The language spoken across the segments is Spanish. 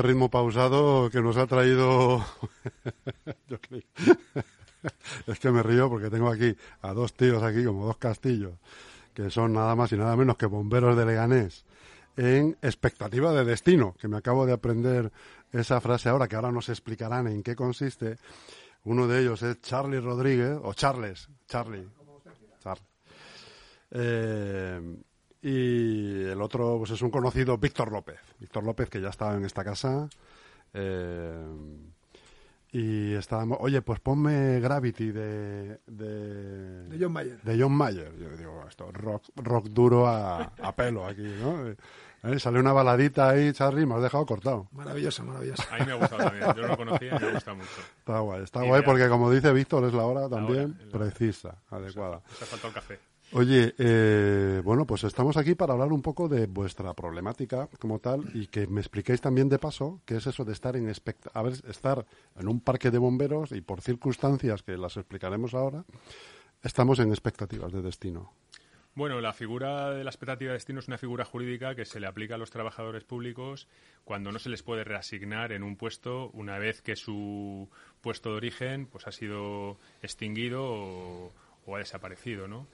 Este ritmo pausado que nos ha traído... es que me río porque tengo aquí a dos tíos aquí, como dos castillos, que son nada más y nada menos que bomberos de Leganés en expectativa de destino, que me acabo de aprender esa frase ahora, que ahora nos explicarán en qué consiste. Uno de ellos es Charlie Rodríguez, o Charles, Charlie. Charlie. Eh, y el otro pues es un conocido Víctor López. Víctor López que ya estaba en esta casa. Eh, y estábamos, oye, pues ponme Gravity de, de, de John Mayer. De John Mayer. Yo digo, esto, rock, rock duro a, a pelo aquí, ¿no? ¿Eh? Sale una baladita ahí, Charlie, me has dejado cortado. Maravillosa, maravillosa. A mí me ha gustado también, yo no lo conocía y me gusta mucho. Está guay, está guay porque como dice Víctor, es la hora también precisa, adecuada. Se ha faltado el café. Oye, eh, bueno, pues estamos aquí para hablar un poco de vuestra problemática como tal y que me expliquéis también de paso qué es eso de estar en a ver, estar en un parque de bomberos y por circunstancias que las explicaremos ahora, estamos en expectativas de destino. Bueno, la figura de la expectativa de destino es una figura jurídica que se le aplica a los trabajadores públicos cuando no se les puede reasignar en un puesto una vez que su puesto de origen pues ha sido extinguido o, o ha desaparecido, ¿no?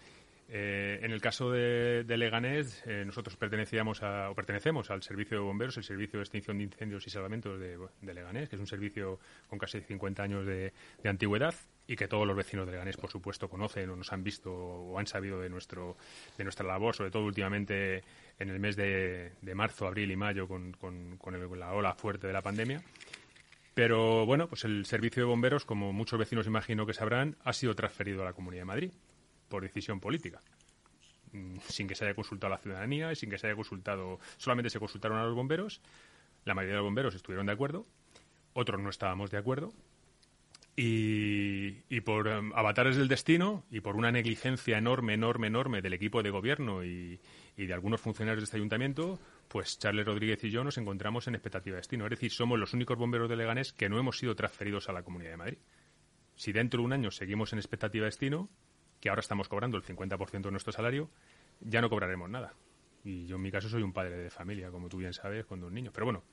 Eh, en el caso de, Leganés, eh, nosotros pertenecíamos a, o pertenecemos al Servicio de Bomberos, el Servicio de Extinción de Incendios y Salvamentos de, Leganés, que es un servicio con casi 50 años de, antigüedad y que todos los vecinos de Leganés, por supuesto, conocen o nos han visto o han sabido de, nuestra labor, sobre todo últimamente en el mes de, marzo, abril y mayo con, con la ola fuerte de la pandemia. Pero bueno, pues el servicio de bomberos, como muchos vecinos imagino que sabrán, ha sido transferido a la Comunidad de Madrid por decisión política mm, sin que se haya consultado a la ciudadanía y sin que se haya consultado, solamente se consultaron a los bomberos, la mayoría de los bomberos estuvieron de acuerdo, otros no estábamos de acuerdo, y, por um, avatares del destino y por una negligencia enorme, enorme, enorme del equipo de gobierno y, y, de algunos funcionarios de este ayuntamiento, pues Charles Rodríguez y yo nos encontramos en expectativa de destino. Es decir, somos los únicos bomberos de Leganés que no hemos sido transferidos a la Comunidad de Madrid. Si dentro de un año seguimos en expectativa de destino, que ahora estamos cobrando el 50% de nuestro salario, ya no cobraremos nada. Y yo en mi caso soy un padre de familia, como tú bien sabes, con dos niños. Pero bueno,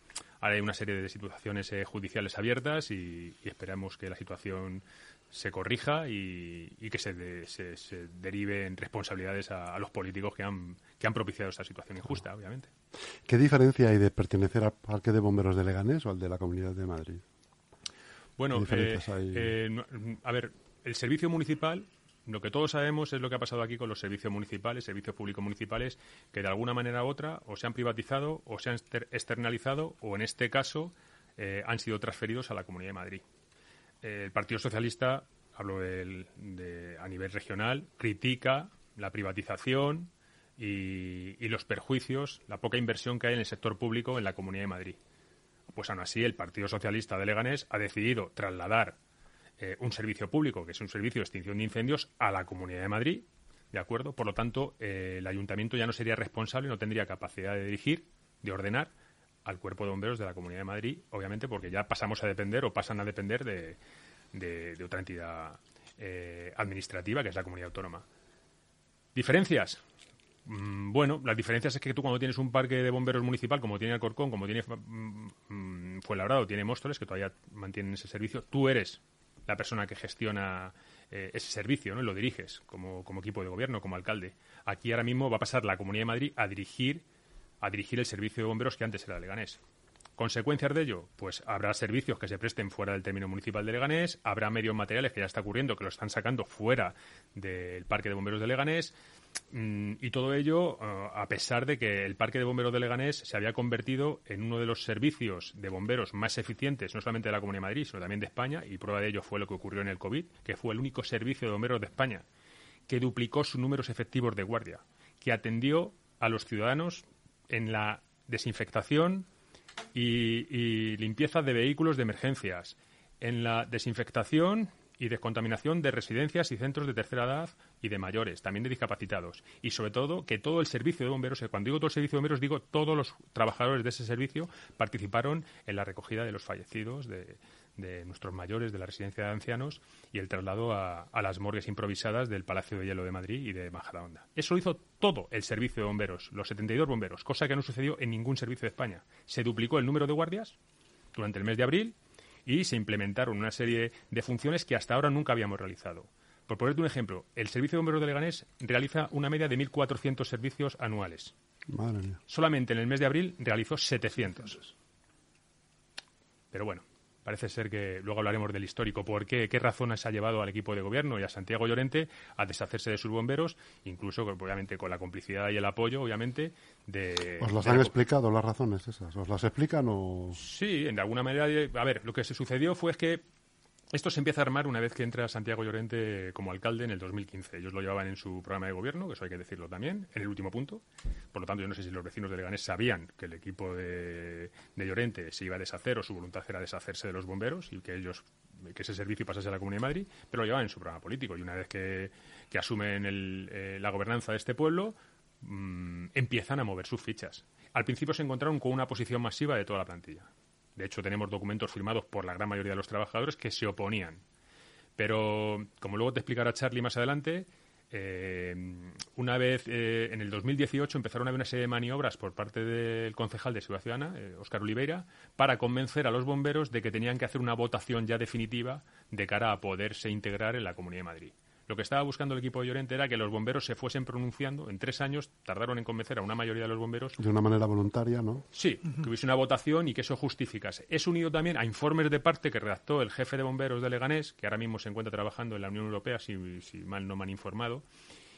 ahora hay una serie de situaciones eh, judiciales abiertas y, esperamos que la situación se corrija y, que se, derive en responsabilidades a, los políticos que han, que han propiciado esta situación injusta, obviamente. ¿Qué diferencia hay de pertenecer al Parque de Bomberos de Leganés o al de la Comunidad de Madrid? Bueno, eh, eh, a ver, el servicio municipal lo que todos sabemos es lo que ha pasado aquí con los servicios municipales, servicios públicos municipales, que de alguna manera u otra o se han privatizado o se han externalizado o en este caso eh, han sido transferidos a la Comunidad de Madrid. el Partido Socialista, hablo a nivel regional, critica la privatización y, y los perjuicios, la poca inversión que hay en el sector público en la Comunidad de Madrid. Pues aún así, el Partido Socialista de Leganés ha decidido trasladar eh, un servicio público, que es un servicio de extinción de incendios, a la Comunidad de Madrid, ¿de acuerdo? Por lo tanto, eh, el ayuntamiento ya no sería responsable, no tendría capacidad de dirigir, de ordenar al cuerpo de bomberos de la Comunidad de Madrid, obviamente porque ya pasamos a depender o pasan a depender de, otra entidad eh, administrativa, que es la Comunidad Autónoma. ¿Diferencias? Mm, bueno, las diferencias es que tú cuando tienes un parque de bomberos municipal, como tiene Alcorcón, como tiene mm, mm, Fuenlabrado, tiene Móstoles, que todavía mantienen ese servicio, tú eres la persona que gestiona eh, ese servicio, ¿no? lo diriges como, como, equipo de gobierno, como alcalde. Aquí ahora mismo va a pasar la Comunidad de Madrid a dirigir, a dirigir el servicio de bomberos que antes era Leganés. ¿Consecuencias de ello? Pues habrá servicios que se presten fuera del término municipal de Leganés, habrá medios materiales que ya está ocurriendo, que lo están sacando fuera del Parque de Bomberos de Leganés, y todo ello eh, a pesar de que el Parque de Bomberos de Leganés se había convertido en uno de los servicios de bomberos más eficientes, no solamente de la Comunidad de Madrid, sino también de España, y prueba de ello fue lo que ocurrió en el COVID, que fue el único servicio de bomberos de España que duplicó sus números efectivos de guardia, que atendió a los ciudadanos en la desinfectación, y, limpieza de vehículos de emergencias, en la desinfectación y descontaminación de residencias y centros de tercera edad y de mayores, también de discapacitados. Y sobre todo que todo el servicio de bomberos, eh, cuando digo todo el servicio de bomberos, digo todos los trabajadores de ese servicio participaron en la recogida de los fallecidos de, de nuestros mayores de la residencia de ancianos y el traslado a, las morgues improvisadas del Palacio de Hielo de Madrid y de Majadahonda. Eso lo hizo todo el servicio de bomberos, los 72 bomberos, cosa que no sucedió en ningún servicio de España. Se duplicó el número de guardias durante el mes de abril y se implementaron una serie de funciones que hasta ahora nunca habíamos realizado. Por ponerte un ejemplo, el Servicio de Bomberos de Leganés realiza una media de 1.400 servicios anuales. Solamente en el mes de abril realizó 700. Pero bueno, parece ser que luego hablaremos del histórico, por qué, qué razones ha llevado al equipo de gobierno y a Santiago Llorente a deshacerse de sus bomberos, incluso obviamente con la complicidad y el apoyo, obviamente, de... ¿Os las han explicado las razones esas? ¿Os las explican o...? Sí, en alguna manera... A ver, lo que se sucedió fue que esto se empieza a armar una vez que entra Santiago Llorente como alcalde en el 2015. Ellos lo llevaban en su programa de gobierno, que eso hay que decirlo también, en el último punto. Por lo tanto, yo no sé si los vecinos de Leganés sabían que el equipo de, Llorente se iba a deshacer o su voluntad era deshacerse de los bomberos y que ellos que ese servicio pasase a la Comunidad de Madrid, pero lo llevaban en su programa político. Y una vez que, asumen eh, la gobernanza de este pueblo, mm, empiezan a mover sus fichas. Al principio se encontraron con una posición masiva de toda la plantilla. De hecho, tenemos documentos firmados por la gran mayoría de los trabajadores que se oponían. Pero, como luego te explicará Charlie más adelante, eh, una vez eh, en el 2018 empezaron a haber una serie de maniobras por parte del concejal de Ciudad Ciudadana, eh, Oliveira, para convencer a los bomberos de que tenían que hacer una votación ya definitiva de cara a poderse integrar en la Comunidad de Madrid. Lo que estaba buscando el equipo de Llorente era que los bomberos se fuesen pronunciando. En tres años tardaron en convencer a una mayoría de los bomberos. De una manera voluntaria, ¿no? Sí, que hubiese una votación y que eso justificase. Es unido también a informes de parte que redactó el jefe de bomberos de Leganés, que ahora mismo se encuentra trabajando en la Unión Europea, si, mal no me han informado.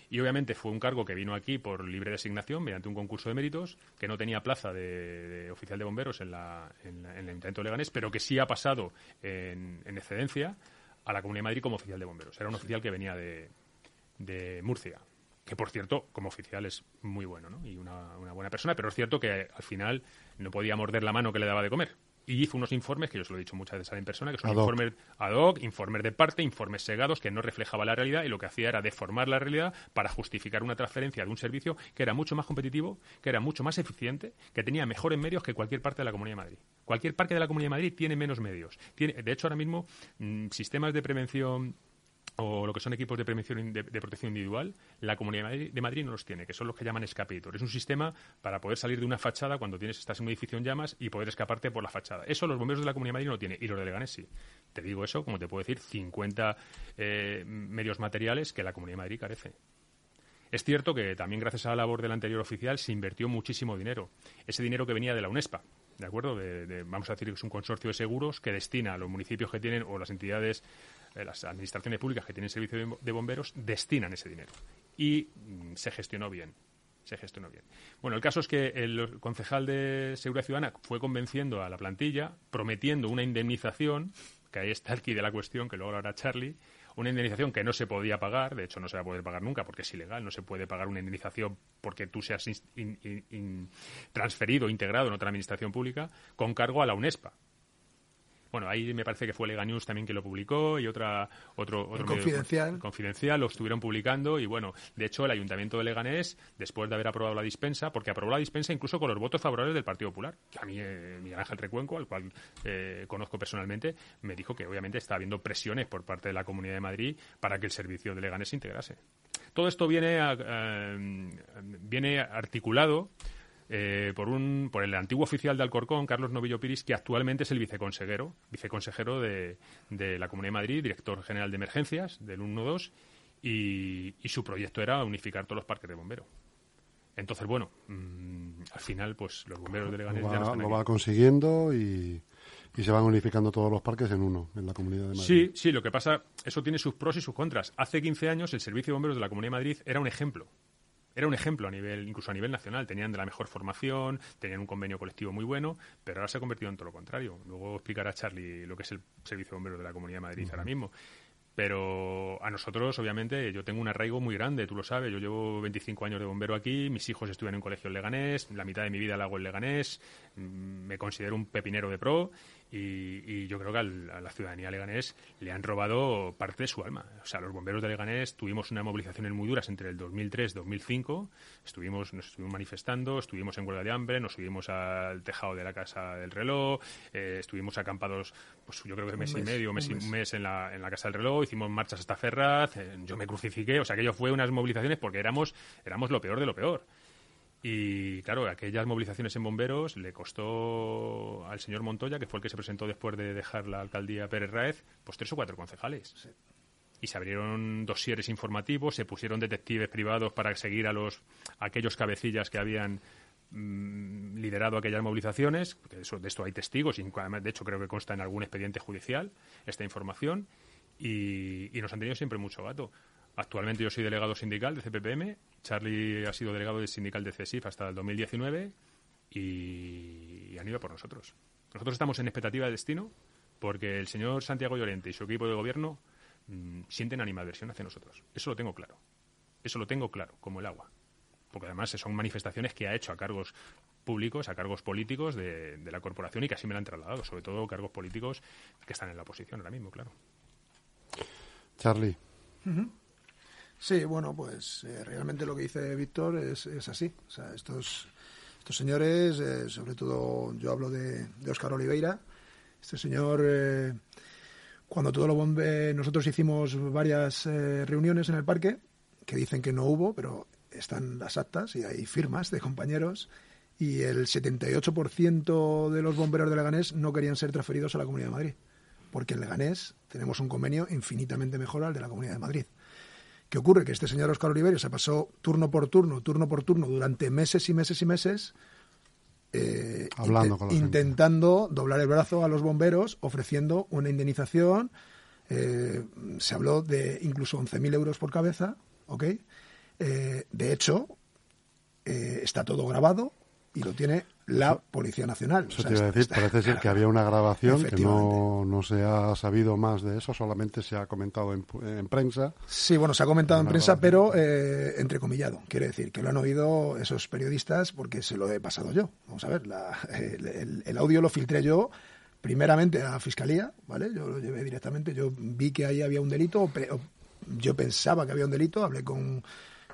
Y obviamente fue un cargo que vino aquí por libre designación, mediante un concurso de méritos, que no tenía plaza de, oficial de bomberos en, la, en, el Ayuntamiento de Leganés, pero que sí ha pasado en excedencia a la Comunidad de Madrid como oficial de bomberos. Era un oficial que venía de, de Murcia, que por cierto, como oficial es muy bueno ¿no? y una, una, buena persona, pero es cierto que al final no podía morder la mano que le daba de comer y hizo unos informes, que yo os lo he dicho muchas veces en persona, que son informes ad hoc, informes de parte, informes segados, que no reflejaban la realidad y lo que hacía era deformar la realidad para justificar una transferencia de un servicio que era mucho más competitivo, que era mucho más eficiente, que tenía mejores medios que cualquier parte de la Comunidad de Madrid. Cualquier parque de la Comunidad de Madrid tiene menos medios. Tiene, de hecho, ahora mismo, mm, sistemas de prevención o lo que son equipos de prevención de, protección individual, la Comunidad de Madrid, no los tiene, que son los que llaman escapator. Es un sistema para poder salir de una fachada cuando tienes estás en llamas y poder escaparte por la fachada. Eso los bomberos de la Comunidad de Madrid no lo tienen y los de Leganés sí. Te digo eso, como te puedo decir, 50 eh, medios materiales que la Comunidad de Madrid carece. Es cierto que también gracias a la labor del anterior oficial se invirtió muchísimo dinero. Ese dinero que venía de la UNESPA, ¿de acuerdo? vamos a decir que es un consorcio de seguros que destina a los municipios que tienen o las entidades las administraciones públicas que tienen servicio de bomberos destinan ese dinero. Y mm, se gestionó bien. Se gestionó bien. Bueno, el caso es que el concejal de Seguridad Ciudadana fue convenciendo a la plantilla, prometiendo una indemnización, que ahí está quid de la cuestión, que luego lo Charlie, una indemnización que no se podía pagar, de hecho no se va a poder pagar nunca porque es ilegal, no se puede pagar una indemnización porque tú seas transferido, integrado en otra administración pública, con cargo a la UNESPA, bueno, ahí me parece que fue Lega News también que lo publicó y otra otro, otro confidencial confidencial lo estuvieron publicando y bueno, de hecho el Ayuntamiento de Leganés después de haber aprobado la dispensa, porque aprobó la dispensa incluso con los votos favorables del Partido Popular, que a mí eh, Miguel Ángel Recuenco, al cual eh, conozco personalmente, me dijo que obviamente está habiendo presiones por parte de la Comunidad de Madrid para que el servicio de Leganés se integrase. Todo esto viene, eh, viene articulado eh, por, un, por el antiguo oficial de Alcorcón, Carlos Novillo Piris, que actualmente es el viceconsejero, viceconsejero de, de la Comunidad de Madrid, director general de emergencias del 112, y, y su proyecto era unificar todos los parques de bomberos. Entonces, bueno, mm, al final, pues los bomberos de Leganés lo va, ya lo va consiguiendo y, y, se van unificando todos los parques en uno, en la Comunidad de Madrid. Sí, sí, lo que pasa, eso tiene sus pros y sus contras. Hace 15 años el Servicio de Bomberos de la Comunidad de Madrid era un ejemplo era un ejemplo a nivel, incluso a nivel nacional. Tenían de la mejor formación, tenían un convenio colectivo muy bueno, pero ahora se ha convertido en todo lo contrario. Luego explicará Charlie lo que es el servicio de bomberos de la Comunidad de Madrid ahora mismo. Pero a nosotros, obviamente, yo tengo un arraigo muy grande, tú lo sabes. Yo llevo 25 años de bombero aquí, mis hijos estudian en un colegio en Leganés, la mitad de mi vida la hago en Leganés, mm, me considero un pepinero de pro Y, yo creo que a la ciudadanía leganés le han robado parte de su alma. O sea, los bomberos de Leganés tuvimos una movilizaciones muy duras entre el 2003 y 2005. Estuvimos, nos estuvimos manifestando, estuvimos en huelga de hambre, nos subimos al tejado de la Casa del Reloj, eh, estuvimos acampados, pues yo creo que un mes, y medio, un mes, un mes en, la, en la Casa del Reloj, hicimos marchas hasta Ferraz, eh, yo me crucifiqué. O sea, aquello fue unas movilizaciones porque éramos, éramos lo peor de lo peor. Y claro, aquellas movilizaciones en bomberos le costó al señor Montoya, que fue el que se presentó después de dejar la alcaldía Pérez Raez, pues tres o cuatro concejales. Y se abrieron dosieres informativos, se pusieron detectives privados para seguir a los aquellos cabecillas que habían mm, liderado aquellas movilizaciones. de esto hay testigos, y de hecho creo que consta en algún expediente judicial esta información. Y, y nos han tenido siempre mucho gato. Actualmente yo soy delegado sindical de CPPM, Charlie ha sido delegado de sindical de CESIF hasta el 2019 y han ido por nosotros. Nosotros estamos en expectativa de destino porque el señor Santiago Llorente y su equipo de gobierno mm, sienten animadversión hacia nosotros. Eso lo tengo claro. Eso lo tengo claro, como el agua. Porque además son manifestaciones que ha hecho a cargos públicos, a cargos políticos de, la corporación y que así me la han trasladado, sobre todo cargos políticos que están en la oposición ahora mismo, claro. Charlie. Sí, bueno, pues eh, realmente lo que dice Víctor es, es, así. O sea, estos, estos señores, eh, sobre todo yo hablo de, de Oscar Oliveira, este señor, eh, cuando todo lo bombe, nosotros hicimos varias reuniones en el parque, que dicen que no hubo, pero están las actas y hay firmas de compañeros, y el 78% de los bomberos de Leganés no querían ser transferidos a la Comunidad de Madrid, porque en Leganés tenemos un convenio infinitamente mejor al de la Comunidad de Madrid. ¿Qué ocurre? Que este señor Oscar Oliverio se pasó turno por turno, turno por turno, durante meses y meses y meses, eh, intentando doblar el brazo a los bomberos, ofreciendo una indemnización. Eh, se habló de incluso 11.000 euros por cabeza, ¿ok? Eh, de hecho, está todo grabado y lo tiene la Policía Nacional. Eso te iba a decir, parece ser que había una grabación que no, no, se ha sabido más de eso, solamente se ha comentado en, prensa. Sí, bueno, se ha comentado en prensa, pero eh, entrecomillado. Quiere decir que lo han oído esos periodistas porque se lo he pasado yo. Vamos a ver, el, audio lo filtré yo primeramente a la Fiscalía, ¿vale? Yo lo llevé directamente, yo vi que ahí había un delito, yo pensaba que había un delito, hablé con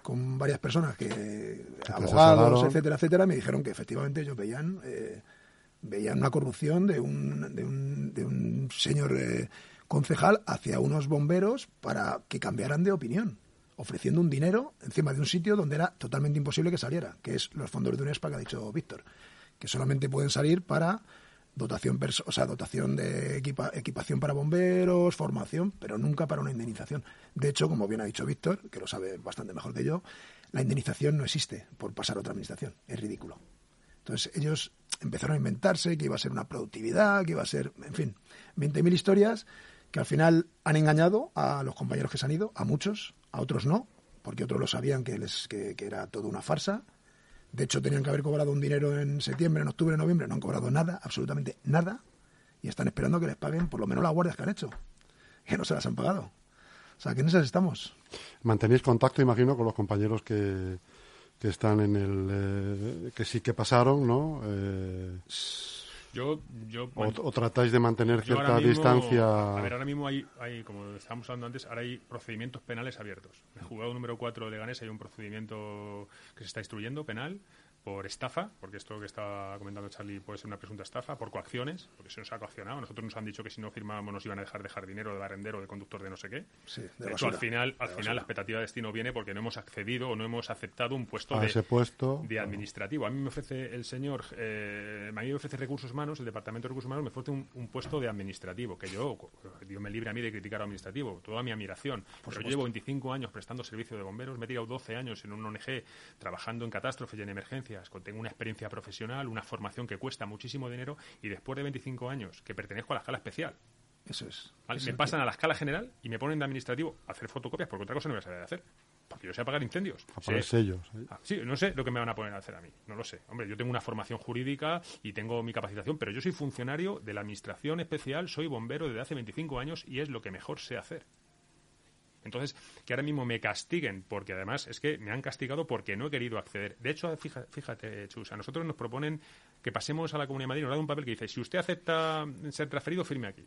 con varias personas que, abogados, etcétera, etcétera, me dijeron que efectivamente ellos veían eh, veían una corrupción de un, de un, de un señor eh, concejal hacia unos bomberos para que cambiaran de opinión, ofreciendo un dinero encima de un sitio donde era totalmente imposible que saliera, que es los fondos de UNESPA que ha dicho Víctor, que solamente pueden salir para dotación, o sea, dotación de equipación para bomberos, formación, pero nunca para una indemnización. De hecho, como bien ha dicho Víctor, que lo sabe bastante mejor que yo, la indemnización no existe por pasar a otra administración. Es ridículo. Entonces ellos empezaron a inventarse que iba a ser una productividad, que iba a ser, en fin, 20.000 historias que al final han engañado a los compañeros que se han ido, a muchos, a otros no, porque otros lo sabían que, les, que era todo una farsa de hecho, tenían que haber cobrado un dinero en septiembre, en octubre, en noviembre. No han cobrado nada, absolutamente nada. Y están esperando que les paguen por lo menos las guardias que han hecho. Que no se las han pagado. O sea, que en esas estamos. Mantenéis contacto, imagino, con los compañeros que, que están en el... Eh, que sí que pasaron, ¿no? Eh, yo, yo, o, tratáis de mantener cierta distancia. A ver, ahora mismo hay, hay, como estábamos hablando antes, ahora hay procedimientos penales abiertos. En el juzgado número 4 de Ganes hay un procedimiento que se está instruyendo penal por estafa, porque esto que estaba comentando Charlie puede ser una presunta estafa, por coacciones, porque se nos ha coaccionado. Nosotros nos han dicho que si no firmábamos nos iban a dejar de jardinero, de barrendero, de conductor de no sé qué. de, hecho, al final, al final la expectativa de destino viene porque no hemos accedido o no hemos aceptado un puesto, de, ese puesto de administrativo. A mí me ofrece el señor, eh, a mí me ofrece recursos humanos, el Departamento de Recursos Humanos me ofrece un, puesto de administrativo, que yo, Dios me libre a mí de criticar administrativo, toda mi admiración. Pero yo llevo 25 años prestando servicio de bomberos, me he tirado 12 años en un ONG trabajando en catástrofes y en emergencias, tengo una experiencia profesional, una formación que cuesta muchísimo dinero y después de 25 años que pertenezco a la escala especial. Eso es. me pasan a la escala general y me ponen de administrativo a hacer fotocopias porque otra cosa no voy a saber hacer. Porque yo sé apagar incendios. A poner sellos. Ah, sí, no sé lo que me van a poner a hacer a mí. No lo sé. Hombre, yo tengo una formación jurídica y tengo mi capacitación, pero yo soy funcionario de la administración especial, soy bombero desde hace 25 años y es lo que mejor sé hacer. Entonces, que ahora mismo me castiguen, porque además es que me han castigado porque no he querido acceder. De hecho, fíjate, Chus, a nosotros nos proponen que pasemos a la Comunidad de Madrid, nos da un papel que dice, si usted acepta ser transferido, firme aquí.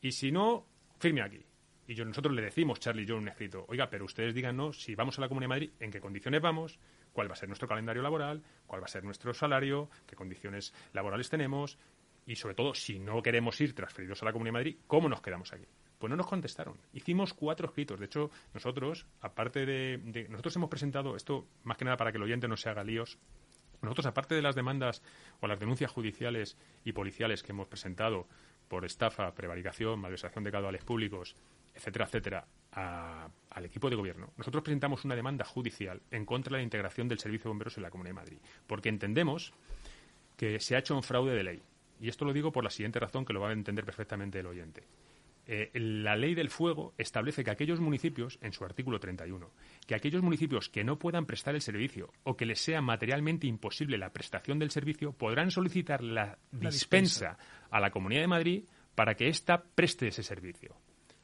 Y si no, firme aquí. Y yo, nosotros le decimos, Charlie y yo, un escrito, oiga, pero ustedes díganos si vamos a la Comunidad de Madrid, en qué condiciones vamos, cuál va a ser nuestro calendario laboral, cuál va a ser nuestro salario, qué condiciones laborales tenemos y, sobre todo, si no queremos ir transferidos a la Comunidad de Madrid, ¿cómo nos quedamos aquí? Pues no nos contestaron. Hicimos cuatro escritos. De hecho, nosotros, aparte de, Nosotros hemos presentado, esto más que nada para que el oyente no se haga líos, nosotros, aparte de las demandas o las denuncias judiciales y policiales que hemos presentado por estafa, prevaricación, malversación de caudales públicos etcétera, etcétera, al equipo de gobierno, nosotros presentamos una demanda judicial en contra de la integración del Servicio de Bomberos en la Comunidad de Madrid, porque entendemos que se ha hecho un fraude de ley. Y esto lo digo por la siguiente razón que lo va a entender perfectamente el oyente. Eh, la ley del fuego establece que aquellos municipios, en su artículo 31, que aquellos municipios que no puedan prestar el servicio o que les sea materialmente imposible la prestación del servicio podrán solicitar la, dispensa a la Comunidad de Madrid para que ésta preste ese servicio.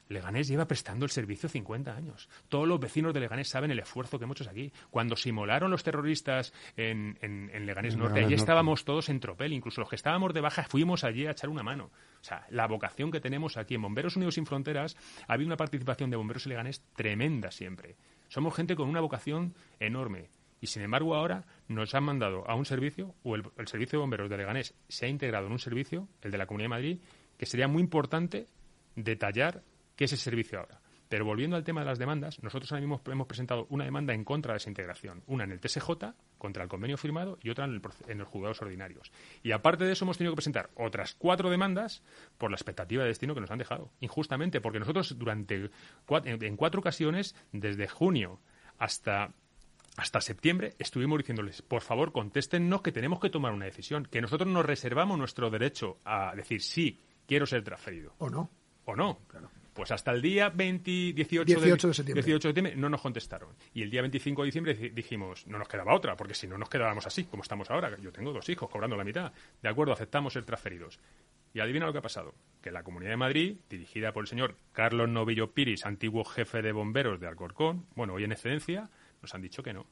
Leganés lleva prestando el servicio 50 años. Todos los vecinos de Leganés saben el esfuerzo que hemos hecho aquí. Cuando simularon los terroristas en, en, Leganés Norte, allí estábamos todos en tropel. Incluso los que estábamos de baja fuimos allí a echar una mano. O sea, la vocación que tenemos aquí en Bomberos Unidos Sin Fronteras, ha habido una participación de bomberos y Leganés tremenda siempre. Somos gente con una vocación enorme. Y sin embargo ahora nos han mandado a un servicio, o el, el servicio de bomberos de Leganés se ha integrado en un servicio, el de la Comunidad de Madrid, que sería muy importante detallar ¿Qué es el servicio ahora? Pero volviendo al tema de las demandas, nosotros ahora mismo hemos presentado una demanda en contra de esa integración. Una en el TSJ, contra el convenio firmado, y otra en, los juzgados ordinarios. Y aparte de eso, hemos tenido que presentar otras cuatro demandas por la expectativa de destino que nos han dejado. Injustamente, porque nosotros durante en cuatro ocasiones, desde junio hasta hasta septiembre estuvimos diciéndoles, por favor, contéstennos que tenemos que tomar una decisión, que nosotros nos reservamos nuestro derecho a decir sí, quiero ser transferido. O no. O no. Claro. Pues hasta el día 20, 18, de, septiembre. de septiembre no nos contestaron. Y el día 25 de diciembre dijimos, no nos quedaba otra, porque si no nos quedábamos así, como estamos ahora. Yo tengo dos hijos cobrando la mitad. De acuerdo, aceptamos ser transferidos. Y adivina lo que ha pasado. Que la Comunidad de Madrid, dirigida por el señor Carlos Novillo Piris, antiguo jefe de bomberos de Alcorcón, bueno, hoy en excedencia, nos han dicho que no.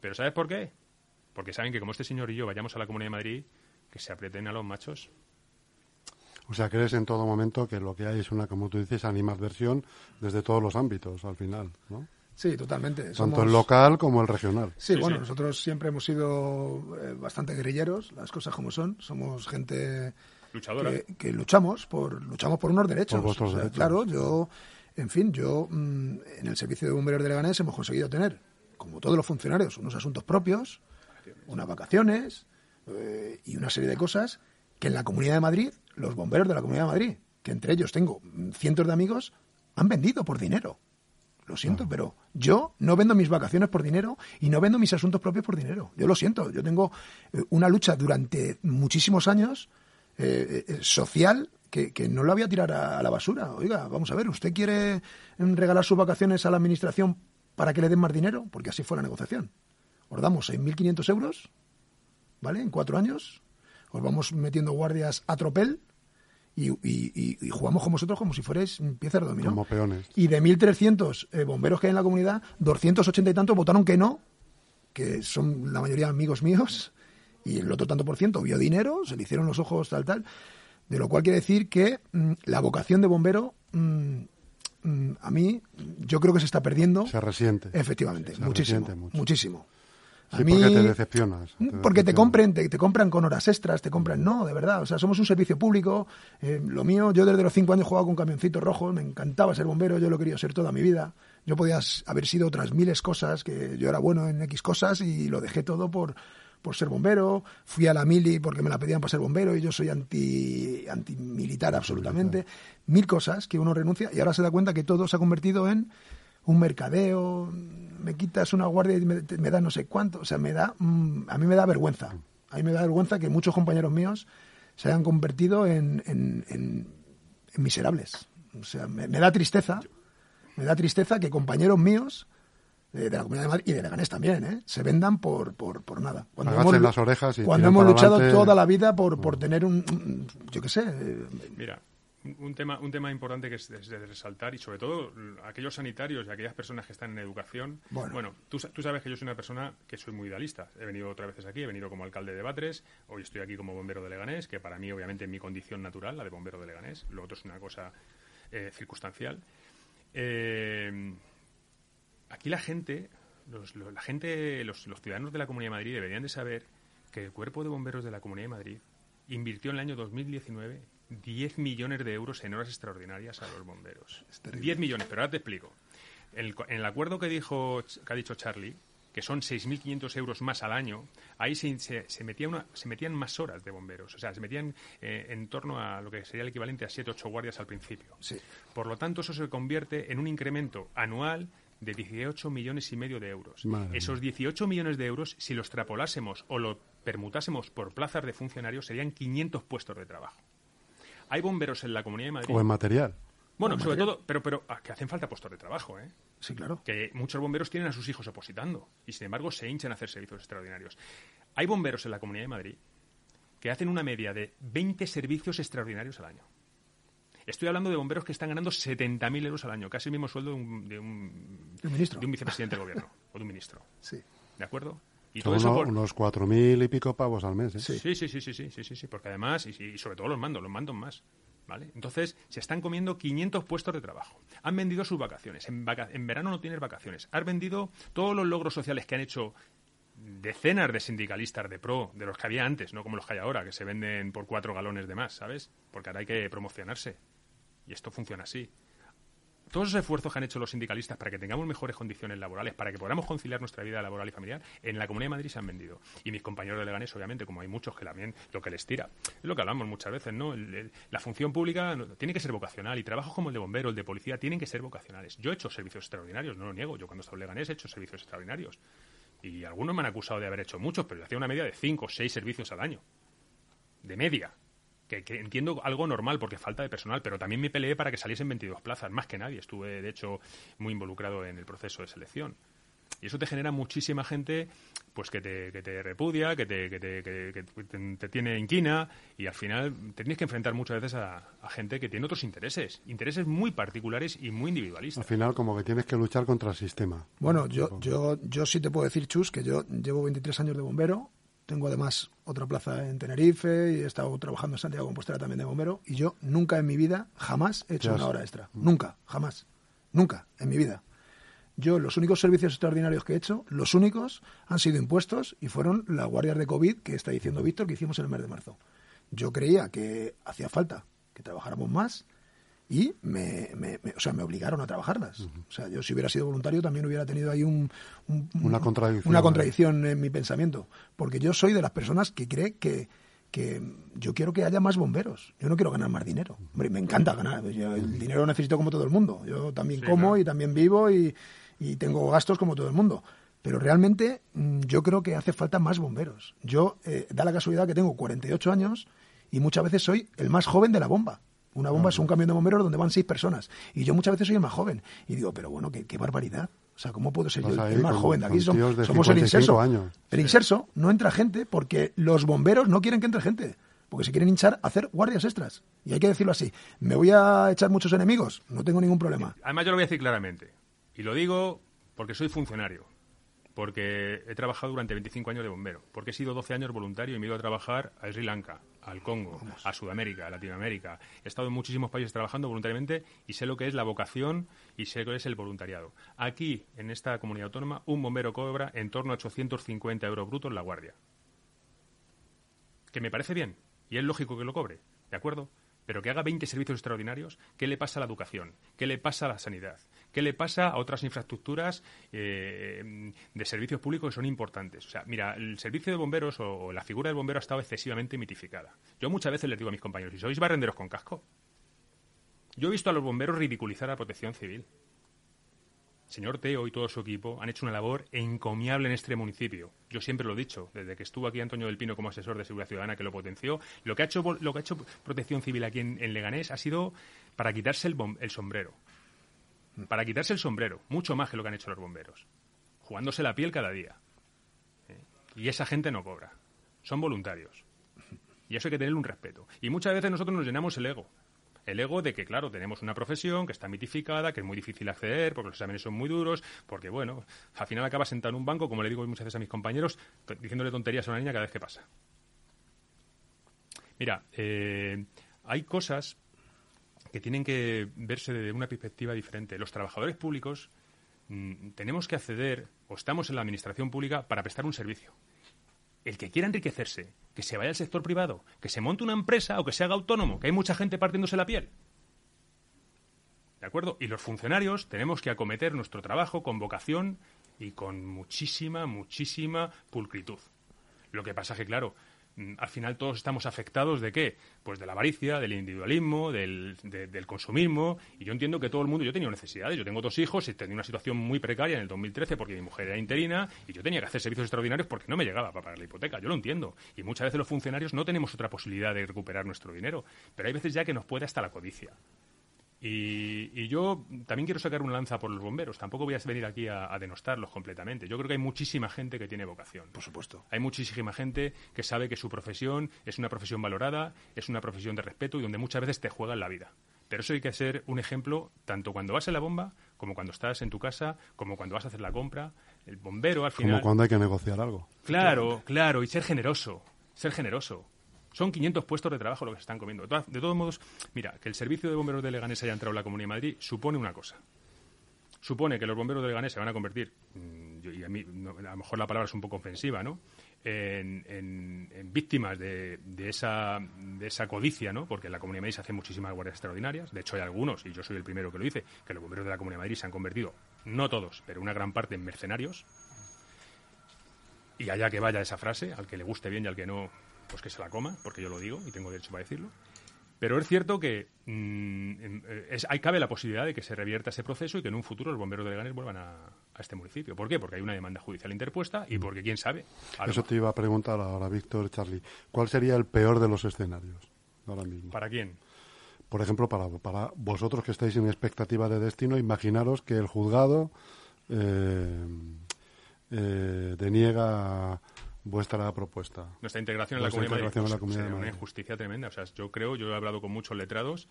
¿Pero sabes por qué? Porque saben que como este señor y yo vayamos a la Comunidad de Madrid, que se aprieten a los machos o sea, crees en todo momento que lo que hay es una, como tú dices, animadversión desde todos los ámbitos al final, ¿no? Sí, totalmente. Tanto el local como el regional. Sí, bueno, nosotros siempre hemos sido eh, bastante guerrilleros, las cosas como son. Somos gente Luchadora. Que, luchamos por luchamos por unos derechos. Claro, yo, en fin, yo mm, en el servicio de bomberos de Leganés hemos conseguido tener, como todos los funcionarios, unos asuntos propios, unas vacaciones eh, y una serie de cosas que en la Comunidad de Madrid, los bomberos de la Comunidad de Madrid, que entre ellos tengo cientos de amigos, han vendido por dinero. Lo siento, pero yo no vendo mis vacaciones por dinero y no vendo mis asuntos propios por dinero. Yo lo siento, yo tengo eh, una lucha durante muchísimos años eh, eh, social que, no la voy a tirar a, la basura. Oiga, vamos a ver, ¿usted quiere regalar sus vacaciones a la administración para que le den más dinero? Porque así fue la negociación. Os damos 6.500 euros, ¿vale? En cuatro años os vamos metiendo guardias a tropel y, jugamos con vosotros como si fuerais piezas de dominó. Como peones. Y de 1.300 eh, bomberos que hay en la comunidad, 280 y tantos votaron que no, que son la mayoría amigos míos, y el otro tanto por ciento vio dinero, se le hicieron los ojos tal, tal. De lo cual quiere decir que mm, la vocación de bombero, mm, mm, a mí, yo creo que se está perdiendo. Se resiente. Efectivamente, muchísimo. muchísimo. Sí, porque te decepcionas. porque te compren, te, compran con horas extras, te compran. No, de verdad. O sea, somos un servicio público. Eh, lo mío, yo desde los cinco años jugaba con camioncitos rojos, me encantaba ser bombero, yo lo quería ser toda mi vida. Yo podía haber sido otras miles cosas, que yo era bueno en X cosas y lo dejé todo por, por ser bombero. Fui a la mili porque me la pedían para ser bombero y yo soy anti, antimilitar absolutamente. Mil cosas que uno renuncia y ahora se da cuenta que todo se ha convertido en un mercadeo, me quitas una guardia y me, da no sé cuánto. O sea, me da, mm, a mí me da vergüenza. A mí me da vergüenza que muchos compañeros míos se hayan convertido en, en, miserables. O sea, me, da tristeza, me da tristeza que compañeros míos de, la Comunidad de Madrid y de Leganés también, ¿eh? se vendan por, por, por nada. Cuando hemos, las orejas y cuando hemos luchado toda la vida por, por tener un, yo qué sé. Mira, un tema, un tema importante que es de, resaltar y sobre todo aquellos sanitarios y aquellas personas que están en educación. Bueno, tú, tú, sabes que yo soy una persona que soy muy idealista. He venido otras veces aquí, he venido como alcalde de Batres, hoy estoy aquí como bombero de Leganés, que para mí obviamente es mi condición natural, la de bombero de Leganés. Lo otro es una cosa eh, circunstancial. Eh, aquí la gente, los, la gente, los, los ciudadanos de la Comunidad de Madrid deberían de saber que el cuerpo de bomberos de la Comunidad de Madrid invirtió en el año 2019 10 millones de euros en horas extraordinarias a los bomberos. 10 millones, pero ahora te explico. En el, acuerdo que, dijo, que ha dicho Charlie, que son 6.500 euros más al año, ahí se, se, metía una, se metían más horas de bomberos. O sea, se metían eh, en torno a lo que sería el equivalente a 7-8 guardias al principio. Por lo tanto, eso se convierte en un incremento anual de 18 millones y medio de euros. Esos 18 millones de euros, si los extrapolásemos o lo permutásemos por plazas de funcionarios, serían 500 puestos de trabajo. Hay bomberos en la Comunidad de Madrid. O en material. Bueno, sobre todo, pero, pero ah, que hacen falta puestos de trabajo, ¿eh? Sí, claro. Que muchos bomberos tienen a sus hijos opositando y, sin embargo, se hinchan a hacer servicios extraordinarios. Hay bomberos en la Comunidad de Madrid que hacen una media de 20 servicios extraordinarios al año. Estoy hablando de bomberos que están ganando 70.000 euros al año, casi el mismo sueldo de un, de un, ministro? de un vicepresidente del gobierno o de un ministro. Sí. ¿De acuerdo? Y todo eso por... unos cuatro mil y pico pavos al mes. ¿eh? Sí. Sí, sí, sí, sí, sí, sí, sí, porque además, y, sobre todo los mandos, los mandos más. ¿Vale? Entonces, se están comiendo 500 puestos de trabajo. Han vendido sus vacaciones. En, en verano no tienes vacaciones. Has vendido todos los logros sociales que han hecho decenas de sindicalistas de pro, de los que había antes, no como los que hay ahora, que se venden por cuatro galones de más, ¿sabes? Porque ahora hay que promocionarse. Y esto funciona así todos esos esfuerzos que han hecho los sindicalistas para que tengamos mejores condiciones laborales, para que podamos conciliar nuestra vida laboral y familiar, en la Comunidad de Madrid se han vendido. Y mis compañeros de Leganés, obviamente, como hay muchos que también lo que les tira. Es lo que hablamos muchas veces, ¿no? la función pública tiene que ser vocacional y trabajos como el de bombero, el de policía, tienen que ser vocacionales. Yo he hecho servicios extraordinarios, no lo niego. Yo cuando estaba en Leganés he hecho servicios extraordinarios. Y algunos me han acusado de haber hecho muchos, pero yo hacía una media de cinco o seis servicios al año. De media que, entiendo algo normal porque falta de personal, pero también me peleé para que saliesen 22 plazas, más que nadie. Estuve, de hecho, muy involucrado en el proceso de selección. Y eso te genera muchísima gente pues que te, que te repudia, que te, que te, que te, tiene inquina y al final te tienes que enfrentar muchas veces a, gente que tiene otros intereses, intereses muy particulares y muy individualistas. Al final como que tienes que luchar contra el sistema. Bueno, yo, yo, yo sí te puedo decir, Chus, que yo llevo 23 años de bombero, tengo además otra plaza en Tenerife y he estado trabajando en Santiago Compostela también de bombero. Y yo nunca en mi vida, jamás he hecho una hora extra. Mm. Nunca, jamás. Nunca en mi vida. Yo los únicos servicios extraordinarios que he hecho, los únicos, han sido impuestos y fueron las guardias de COVID que está diciendo Víctor que hicimos en el mes de marzo. Yo creía que hacía falta que trabajáramos más y me, o sea, me obligaron a trabajarlas. O sea, yo si hubiera sido voluntario también hubiera tenido ahí un, una contradicción, una contradicción en mi pensamiento, porque yo soy de las personas que cree que, que yo quiero que haya más bomberos. Yo no quiero ganar más dinero. Hombre, me encanta ganar. el dinero lo necesito como todo el mundo. Yo también como y también vivo y, y tengo gastos como todo el mundo. Pero realmente mm, yo creo que hace falta más bomberos. Yo, eh, da la casualidad que tengo 48 años y muchas veces soy el más joven de la bomba. Una bomba es un camión de bomberos donde van seis personas. Y yo muchas veces soy el más joven. Y digo, pero bueno, qué, barbaridad. O sea, ¿cómo puedo ser yo el más joven de aquí? somos el inserso. Años. El inserso no entra gente porque los bomberos no quieren que entre gente. Porque se quieren hinchar a hacer guardias extras. Y hay que decirlo así. ¿Me voy a echar muchos enemigos? No tengo ningún problema. Además, yo lo voy a decir claramente. Y lo digo porque soy funcionario porque he trabajado durante 25 años de bombero, porque he sido 12 años voluntario y me he ido a trabajar a Sri Lanka, al Congo, a Sudamérica, a Latinoamérica. He estado en muchísimos países trabajando voluntariamente y sé lo que es la vocación y sé lo que es el voluntariado. Aquí, en esta comunidad autónoma, un bombero cobra en torno a 850 euros brutos la guardia. Que me parece bien, y es lógico que lo cobre, ¿de acuerdo? pero que haga 20 servicios extraordinarios, ¿qué le pasa a la educación? ¿Qué le pasa a la sanidad? ¿Qué le pasa a otras infraestructuras eh, de servicios públicos que son importantes? O sea, mira, el servicio de bomberos o, la figura del bombero ha estado excesivamente mitificada. Yo muchas veces les digo a mis compañeros, ¿y sois barrenderos con casco? Yo he visto a los bomberos ridiculizar a la protección civil señor Teo y todo su equipo han hecho una labor encomiable en este municipio. Yo siempre lo he dicho, desde que estuvo aquí Antonio del Pino como asesor de seguridad ciudadana que lo potenció, lo que ha hecho, lo que ha hecho Protección Civil aquí en, Leganés ha sido para quitarse el, sombrero. Para quitarse el sombrero, mucho más que lo que han hecho los bomberos. Jugándose la piel cada día. ¿Eh? Y esa gente no cobra. Son voluntarios. Y eso hay que tener un respeto. Y muchas veces nosotros nos llenamos el ego. El ego de que, claro, tenemos una profesión que está mitificada, que es muy difícil acceder, porque los exámenes son muy duros, porque, bueno, al final acaba sentado en un banco, como le digo muchas veces a mis compañeros, diciéndole tonterías a una niña cada vez que pasa. Mira, eh, hay cosas que tienen que verse desde una perspectiva diferente. Los trabajadores públicos mm, tenemos que acceder o estamos en la administración pública para prestar un servicio. El que quiera enriquecerse, que se vaya al sector privado, que se monte una empresa o que se haga autónomo, que hay mucha gente partiéndose la piel. ¿De acuerdo? Y los funcionarios tenemos que acometer nuestro trabajo con vocación y con muchísima, muchísima pulcritud. Lo que pasa es que, claro, al final todos estamos afectados de qué? Pues de la avaricia, del individualismo, del, del, consumismo. Y yo entiendo que todo el mundo, yo he tenido necesidades, yo tengo dos hijos y tenía una situación muy precaria en el 2013 porque mi mujer era interina y yo tenía que hacer servicios extraordinarios porque no me llegaba para pagar la hipoteca. Yo lo entiendo. Y muchas veces los funcionarios no tenemos otra posibilidad de recuperar nuestro dinero. Pero hay veces ya que nos puede hasta la codicia. Y, yo también quiero sacar una lanza por los bomberos. Tampoco voy a venir aquí a, denostarlos completamente. Yo creo que hay muchísima gente que tiene vocación. Por supuesto. Hay muchísima gente que sabe que su profesión es una profesión valorada, es una profesión de respeto y donde muchas veces te juegan la vida. Pero eso hay que ser un ejemplo tanto cuando vas en la bomba, como cuando estás en tu casa, como cuando vas a hacer la compra. El bombero al final. Como cuando hay que negociar algo. Claro, claro, y ser generoso. Ser generoso. Son 500 puestos de trabajo lo que se están comiendo. De todos modos, mira, que el servicio de bomberos de Leganés haya entrado en la Comunidad de Madrid supone una cosa. Supone que los bomberos de Leganés se van a convertir, mm, y a mí a lo mejor la palabra es un poco ofensiva, ¿no? En, víctimas de, esa, de esa codicia, ¿no? Porque la Comunidad de Madrid se hacen muchísimas guardias extraordinarias. De hecho, hay algunos, y yo soy el primero que lo dice, que los bomberos de la Comunidad de Madrid se han convertido, no todos, pero una gran parte en mercenarios. Y allá que vaya esa frase, al que le guste bien y al que no, pues que se la coma, porque yo lo digo y tengo derecho para decirlo. Pero es cierto que mm, eh, hay, cabe la posibilidad de que se revierta ese proceso y que en un futuro los bomberos de Leganés vuelvan a, este municipio. ¿Por qué? Porque hay una demanda judicial interpuesta y porque, quién sabe. Eso te iba a preguntar ahora, Víctor, Charlie. ¿Cuál sería el peor de los escenarios ahora mismo? ¿Para quién? Por ejemplo, para, para vosotros que estáis en expectativa de destino, imaginaros que el juzgado eh, eh, deniega vuestra propuesta. Nuestra integración en la Comunidad de Madrid. Pues, una injusticia tremenda. O sea, yo creo, yo he hablado con muchos letrados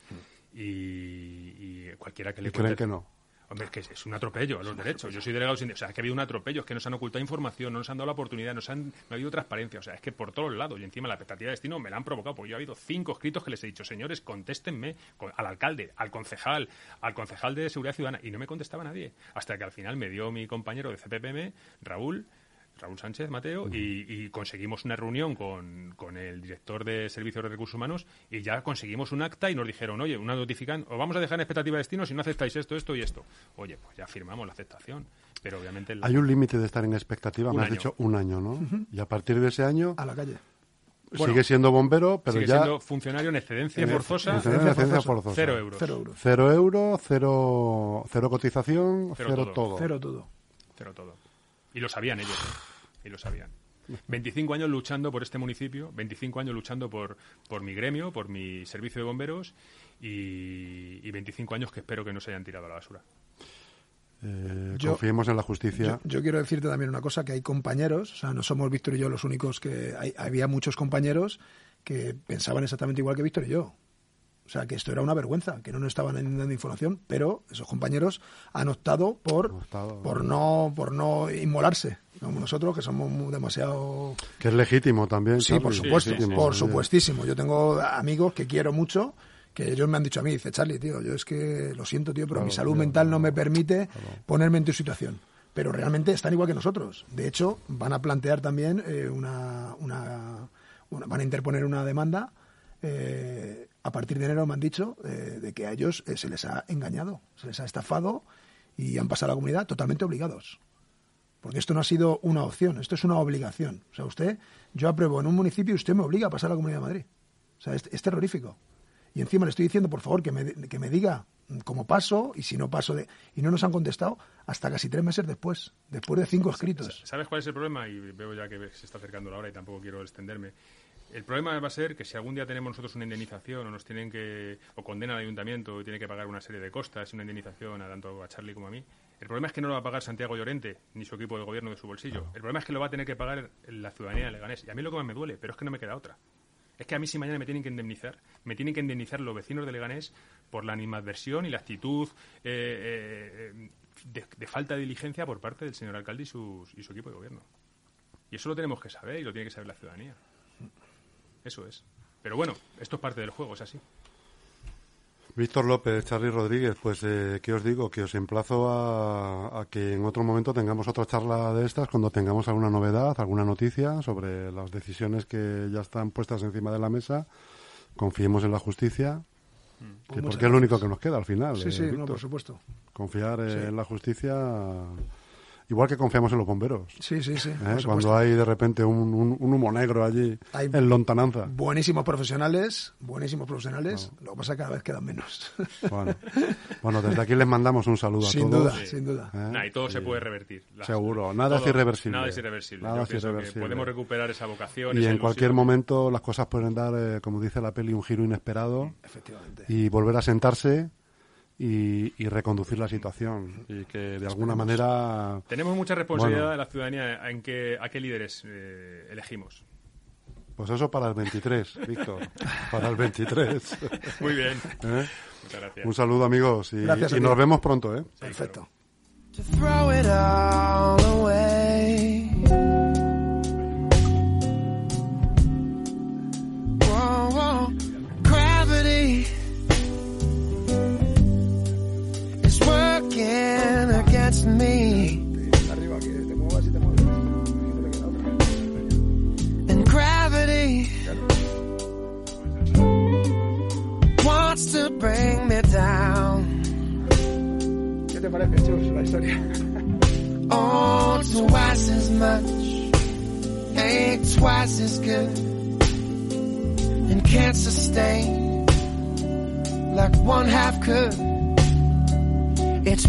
y, cualquiera que le creen que no? Hombre, es que es un atropello a los derechos. Yo soy delegado sin... O sea, es que ha habido un atropello, es que nos han ocultado información, no nos han dado la oportunidad, nos han... no ha habido transparencia. O sea, es que por todos lados, y encima la expectativa de destino me la han provocado, porque yo ha habido cinco escritos que les he dicho, señores, contéstenme al alcalde, al concejal, al concejal de Seguridad Ciudadana, y no me contestaba nadie. Hasta que al final me dio mi compañero de CPPM, Raúl, Raúl Sánchez Mateo, y, conseguimos una reunión con, con, el director de Servicios de Recursos Humanos y ya conseguimos un acta y nos dijeron, oye, una notifican, os vamos a dejar en expectativa de destino si no aceptáis esto, esto y esto. Oye, pues ya firmamos la aceptación. Pero obviamente... Hay un límite de estar en expectativa, me has dicho un año, ¿no? Y a partir de ese año... A la calle. sigue siendo bombero, pero sigue ya... siendo funcionario en excedencia forzosa. excedencia forzosa. Cero euros. Cero euros. Cero euros, cero, cero cotización, cero, todo. Cero todo. Cero todo. Y lo sabían ellos y lo sabían. 25 años luchando por este municipio, 25 años luchando por, por mi gremio, por mi servicio de bomberos y, 25 años que espero que no se hayan tirado a la basura. Eh, confiemos en la justicia. Yo, quiero decirte también una cosa, que hay compañeros, o sea, no somos Víctor y yo los únicos que... había muchos compañeros que pensaban exactamente igual que Víctor y yo. O sea, que esto era una vergüenza, que no nos estaban dando información, pero esos compañeros han optado por, por, no, por no inmolarse, como nosotros, que somos demasiado... Que es legítimo también. Sí, por supuesto, por supuestísimo. Yo tengo amigos que quiero mucho, que ellos me han dicho a mí, dice, Charlie, tío, yo es que lo siento, tío, pero mi salud mental no me permite ponerme en tu situación. Pero realmente están igual que nosotros. De hecho, van a plantear también eh, una, una, Van a interponer una demanda eh, a partir de enero me han dicho eh, de que a ellos eh, se les ha engañado, se les ha estafado y han pasado a la comunidad totalmente obligados. Porque esto no ha sido una opción, esto es una obligación. O sea, usted, yo apruebo en un municipio y usted me obliga a pasar a la Comunidad de Madrid. O sea, es, terrorífico. Y encima le estoy diciendo, por favor, que me, que me diga cómo paso y si no paso de... Y no nos han contestado hasta casi tres meses después, después de cinco escritos. ¿Sabes cuál es el problema? Y veo ya que se está acercando la hora y tampoco quiero extenderme. El problema va a ser que si algún día tenemos nosotros una indemnización o nos tienen que o condena al ayuntamiento y tiene que pagar una serie de costas y una indemnización a tanto a Charlie como a mí, el problema es que no lo va a pagar Santiago Llorente ni su equipo de gobierno de su bolsillo. El problema es que lo va a tener que pagar la ciudadanía de Leganés. Y a mí lo que más me duele, pero es que no me queda otra. Es que a mí si mañana me tienen que indemnizar, me tienen que indemnizar los vecinos de Leganés por la animadversión y la actitud eh, eh, de, falta de diligencia por parte del señor alcalde y, su equipo de gobierno. Y eso lo tenemos que saber y lo tiene que saber la ciudadanía. Eso es. Pero bueno, esto es parte del juego, es así. Víctor López, Charly Rodríguez, pues eh, ¿qué os digo? Que os emplazo a, que en otro momento tengamos otra charla de estas cuando tengamos alguna novedad, alguna noticia sobre las decisiones que ya están puestas encima de la mesa. Confiemos en la justicia, mm. que porque es lo único que nos queda al final. Sí, eh, sí, no, por supuesto. Confiar en la justicia Igual que confiamos en los bomberos. Sí, sí, sí. ¿Eh? Cuando hay de repente un, humo negro allí en lontananza. Buenísimos profesionales, buenísimos profesionales. Lo que pasa es que cada vez quedan menos. Bueno. desde aquí les mandamos un saludo a todos. Duda, Sin duda, ¿Eh? y todo se puede revertir. Seguro, nada es irreversible. Nada es irreversible. Nada es irreversible. podemos recuperar esa vocación. Y en cualquier momento las cosas pueden dar, eh, como dice la peli, un giro inesperado. Efectivamente. Y volver a sentarse y, reconducir la situación y que de alguna manera tenemos mucha responsabilidad de la ciudadanía en que a qué líderes eh, elegimos pues eso para el 23 Víctor para el 23 muy bien ¿Eh? Muchas gracias. un saludo amigos y, y nos vemos pronto ¿eh? perfecto me. Bring me down. ¿Qué te parece, Chus, la historia? Oh, twice as much ain't twice as good and can't sustain like one half could. It's